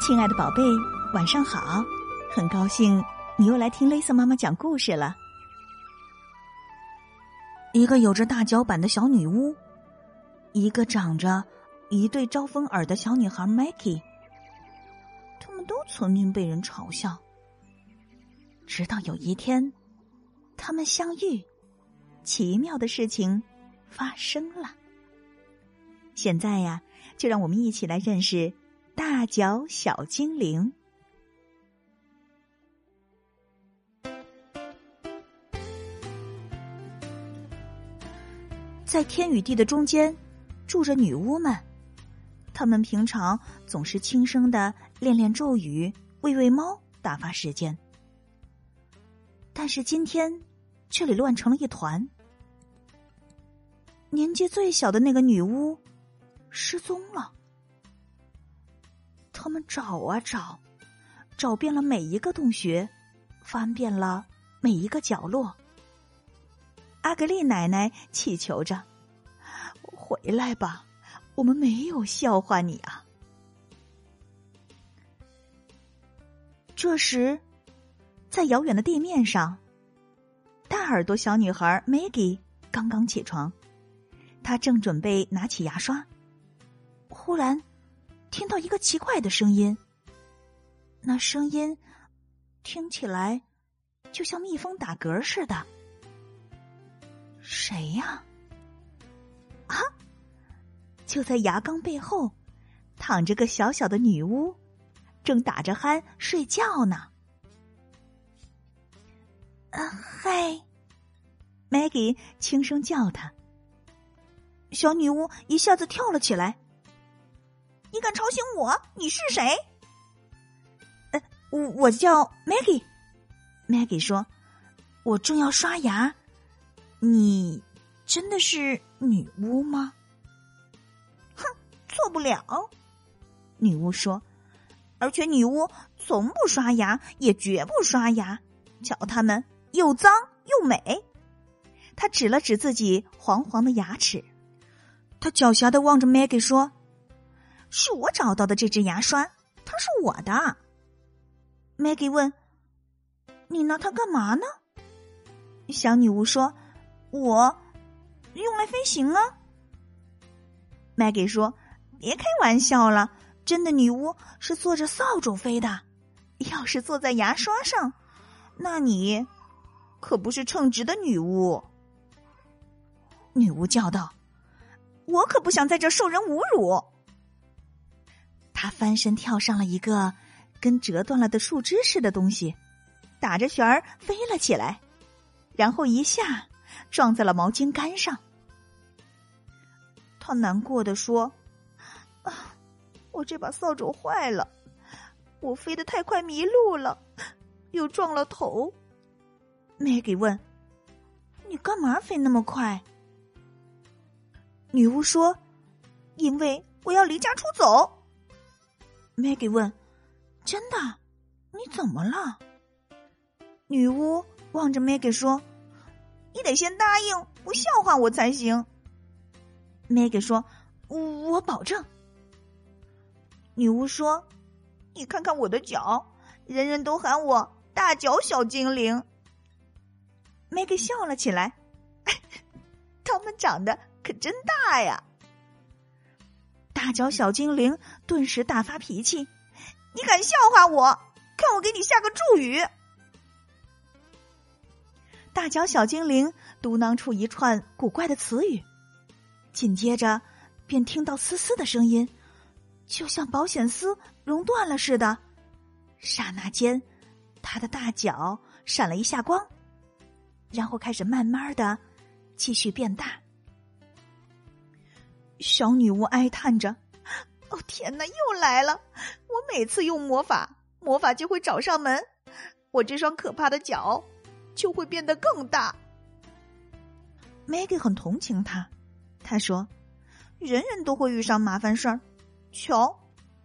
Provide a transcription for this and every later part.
亲爱的宝贝，晚上好！很高兴你又来听雷瑟妈妈讲故事了。一个有着大脚板的小女巫，一个长着一对招风耳的小女孩 Maggie，他们都曾经被人嘲笑。直到有一天，他们相遇，奇妙的事情发生了。现在呀，就让我们一起来认识。大脚小精灵，在天与地的中间住着女巫们。她们平常总是轻声的练练咒语，喂喂猫，打发时间。但是今天，这里乱成了一团。年纪最小的那个女巫失踪了。他们找啊找，找遍了每一个洞穴，翻遍了每一个角落。阿格丽奶奶祈求着：“回来吧，我们没有笑话你啊。”这时，在遥远的地面上，大耳朵小女孩 Maggie 刚刚起床，她正准备拿起牙刷，忽然。听到一个奇怪的声音，那声音听起来就像蜜蜂打嗝似的。谁呀？啊！就在牙缸背后躺着个小小的女巫，正打着鼾睡觉呢。啊嗨！Maggie 轻声叫他。小女巫一下子跳了起来。你敢吵醒我？你是谁？呃，我我叫 Maggie。Maggie 说：“我正要刷牙。你真的是女巫吗？”哼，错不了。女巫说：“而且女巫从不刷牙，也绝不刷牙。瞧，他们又脏又美。”他指了指自己黄黄的牙齿，他狡黠的望着 Maggie 说。是我找到的这支牙刷，它是我的。Maggie 问：“你拿它干嘛呢？”小女巫说：“我用来飞行啊。”Maggie 说：“别开玩笑了，真的女巫是坐着扫帚飞的。要是坐在牙刷上，那你可不是称职的女巫。”女巫叫道：“我可不想在这受人侮辱。”他翻身跳上了一个跟折断了的树枝似的东西，打着旋儿飞了起来，然后一下撞在了毛巾杆上。他难过的说：“啊，我这把扫帚坏了，我飞得太快迷路了，又撞了头。” Maggie 问：“你干嘛飞那么快？”女巫说：“因为我要离家出走。” Maggie 问：“真的？你怎么了？”女巫望着 Maggie 说：“你得先答应不笑话我才行。”Maggie 说：“我保证。”女巫说：“你看看我的脚，人人都喊我大脚小精灵。”Maggie 笑了起来：“ 他们长得可真大呀！”大脚小精灵顿时大发脾气：“你敢笑话我？看我给你下个咒语！”大脚小精灵嘟囔出一串古怪的词语，紧接着便听到嘶嘶的声音，就像保险丝熔断了似的。刹那间，他的大脚闪了一下光，然后开始慢慢的继续变大。小女巫哀叹着：“哦天哪，又来了！我每次用魔法，魔法就会找上门，我这双可怕的脚就会变得更大。” Maggie 很同情他，他说：“人人都会遇上麻烦事儿。瞧，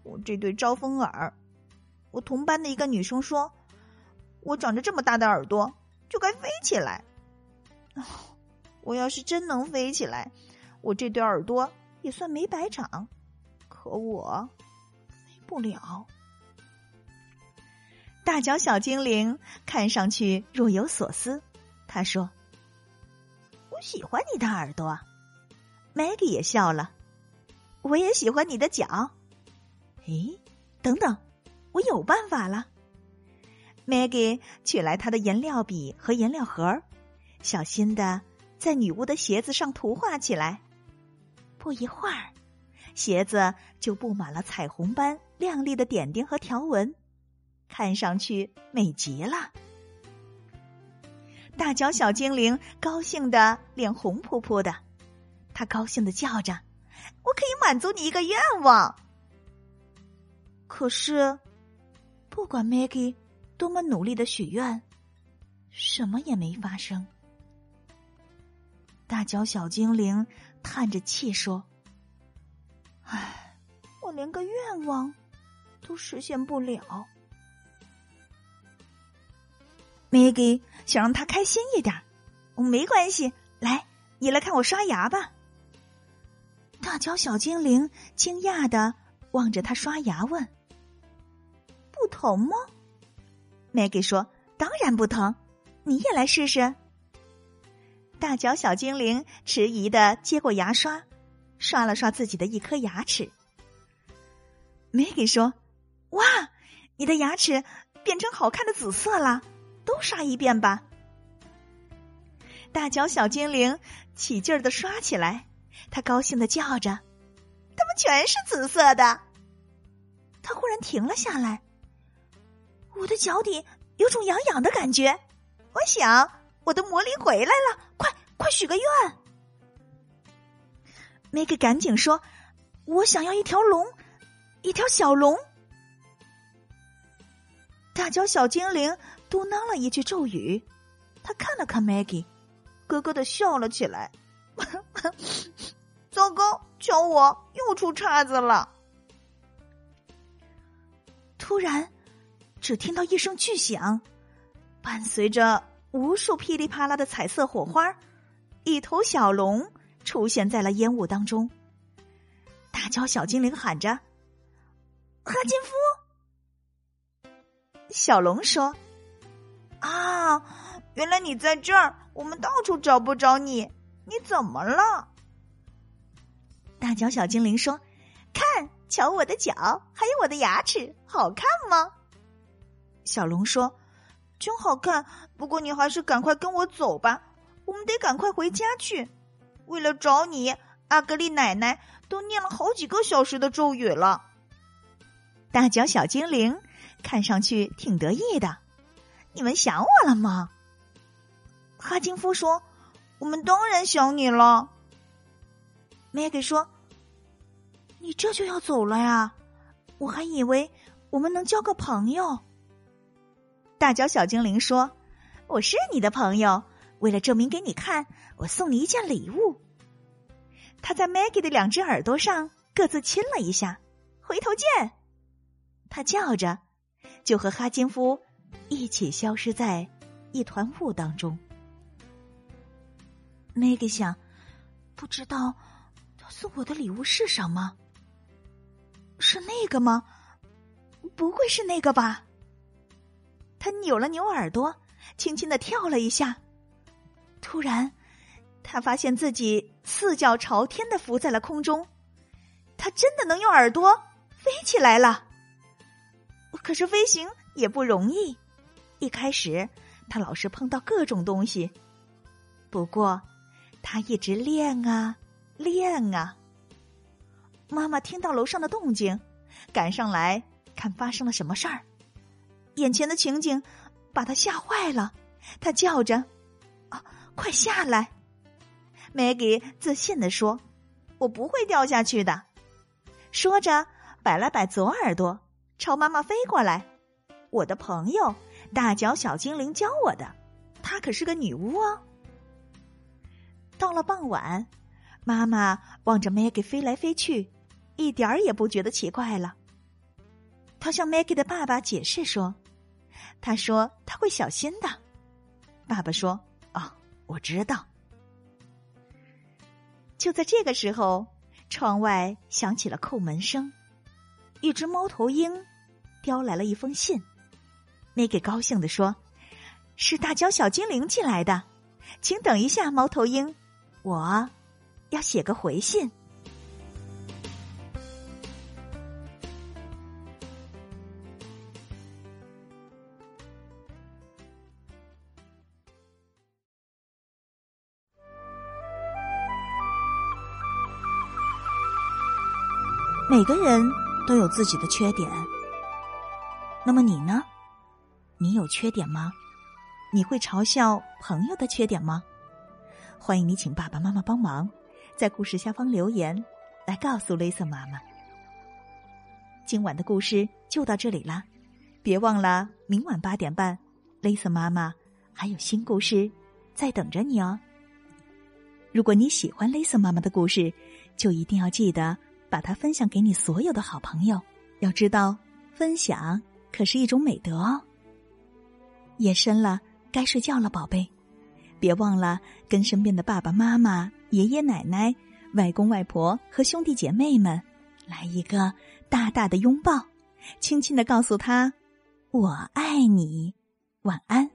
我这对招风耳。我同班的一个女生说，我长着这么大的耳朵，就该飞起来。我要是真能飞起来，我这对耳朵……”也算没白长，可我飞不了。大脚小精灵看上去若有所思。他说：“我喜欢你的耳朵。”Maggie 也笑了。我也喜欢你的脚。诶，等等，我有办法了。Maggie 取来她的颜料笔和颜料盒，小心的在女巫的鞋子上涂画起来。不一会儿，鞋子就布满了彩虹般亮丽的点点和条纹，看上去美极了。大脚小精灵高兴的脸红扑扑的，他高兴的叫着。我可以满足你一个愿望，可是，不管 Maggie 多么努力的许愿，什么也没发生。大脚小精灵叹着气说：“唉，我连个愿望都实现不了。”Maggie 想让他开心一点，没关系，来，你来看我刷牙吧。大脚小精灵惊讶的望着他刷牙，问：“不疼吗？”Maggie 说：“当然不疼，你也来试试。”大脚小精灵迟疑的接过牙刷，刷了刷自己的一颗牙齿。Maggie 说：“哇，你的牙齿变成好看的紫色了，都刷一遍吧。”大脚小精灵起劲儿的刷起来。他高兴的叫着：“它们全是紫色的。”他忽然停了下来。我的脚底有种痒痒的感觉，我想我的魔力回来了。快快许个愿！！Maggie 赶紧说：“我想要一条龙，一条小龙。”大脚小精灵嘟囔了一句咒语，他看了看 Maggie，咯咯的笑了起来。糟糕！瞧我又出岔子了。突然，只听到一声巨响，伴随着无数噼里啪啦的彩色火花，一头小龙出现在了烟雾当中。大脚小精灵喊着：“哈金夫！”小龙说：“啊，原来你在这儿！我们到处找不着你，你怎么了？”大脚小精灵说：“看，瞧我的脚，还有我的牙齿，好看吗？”小龙说：“真好看。不过你还是赶快跟我走吧，我们得赶快回家去。为了找你，阿格丽奶奶都念了好几个小时的咒语了。”大脚小精灵看上去挺得意的。你们想我了吗？哈金夫说：“我们当然想你了。”麦格说：“你这就要走了呀？我还以为我们能交个朋友。”大脚小精灵说：“我是你的朋友，为了证明给你看，我送你一件礼物。”他在 Maggie 的两只耳朵上各自亲了一下，“回头见！”他叫着，就和哈金夫一起消失在一团雾当中。Maggie 想，不知道他。送我的礼物是什么？是那个吗？不会是那个吧？他扭了扭耳朵，轻轻的跳了一下。突然，他发现自己四脚朝天的浮在了空中。他真的能用耳朵飞起来了。可是飞行也不容易。一开始，他老是碰到各种东西。不过，他一直练啊。练啊！妈妈听到楼上的动静，赶上来看发生了什么事儿。眼前的情景把他吓坏了，他叫着：“啊，快下来！”Maggie 自信的说：“我不会掉下去的。”说着，摆了摆左耳朵，朝妈妈飞过来。我的朋友大脚小精灵教我的，她可是个女巫哦。到了傍晚。妈妈望着 Maggie 飞来飞去，一点儿也不觉得奇怪了。他向 Maggie 的爸爸解释说：“他说他会小心的。”爸爸说：“哦，我知道。”就在这个时候，窗外响起了叩门声。一只猫头鹰叼来了一封信。Maggie 高兴地说：“是大脚小精灵寄来的，请等一下，猫头鹰，我要写个回信。”每个人都有自己的缺点，那么你呢？你有缺点吗？你会嘲笑朋友的缺点吗？欢迎你请爸爸妈妈帮忙，在故事下方留言，来告诉 Lisa 妈妈。今晚的故事就到这里啦，别忘了明晚八点半，，Lisa 妈妈还有新故事在等着你哦。如果你喜欢 Lisa 妈妈的故事，就一定要记得。把它分享给你所有的好朋友，要知道分享可是一种美德哦。夜深了，该睡觉了，宝贝，别忘了跟身边的爸爸妈妈、爷爷奶奶、外公外婆和兄弟姐妹们来一个大大的拥抱，轻轻的告诉他：“我爱你，晚安。”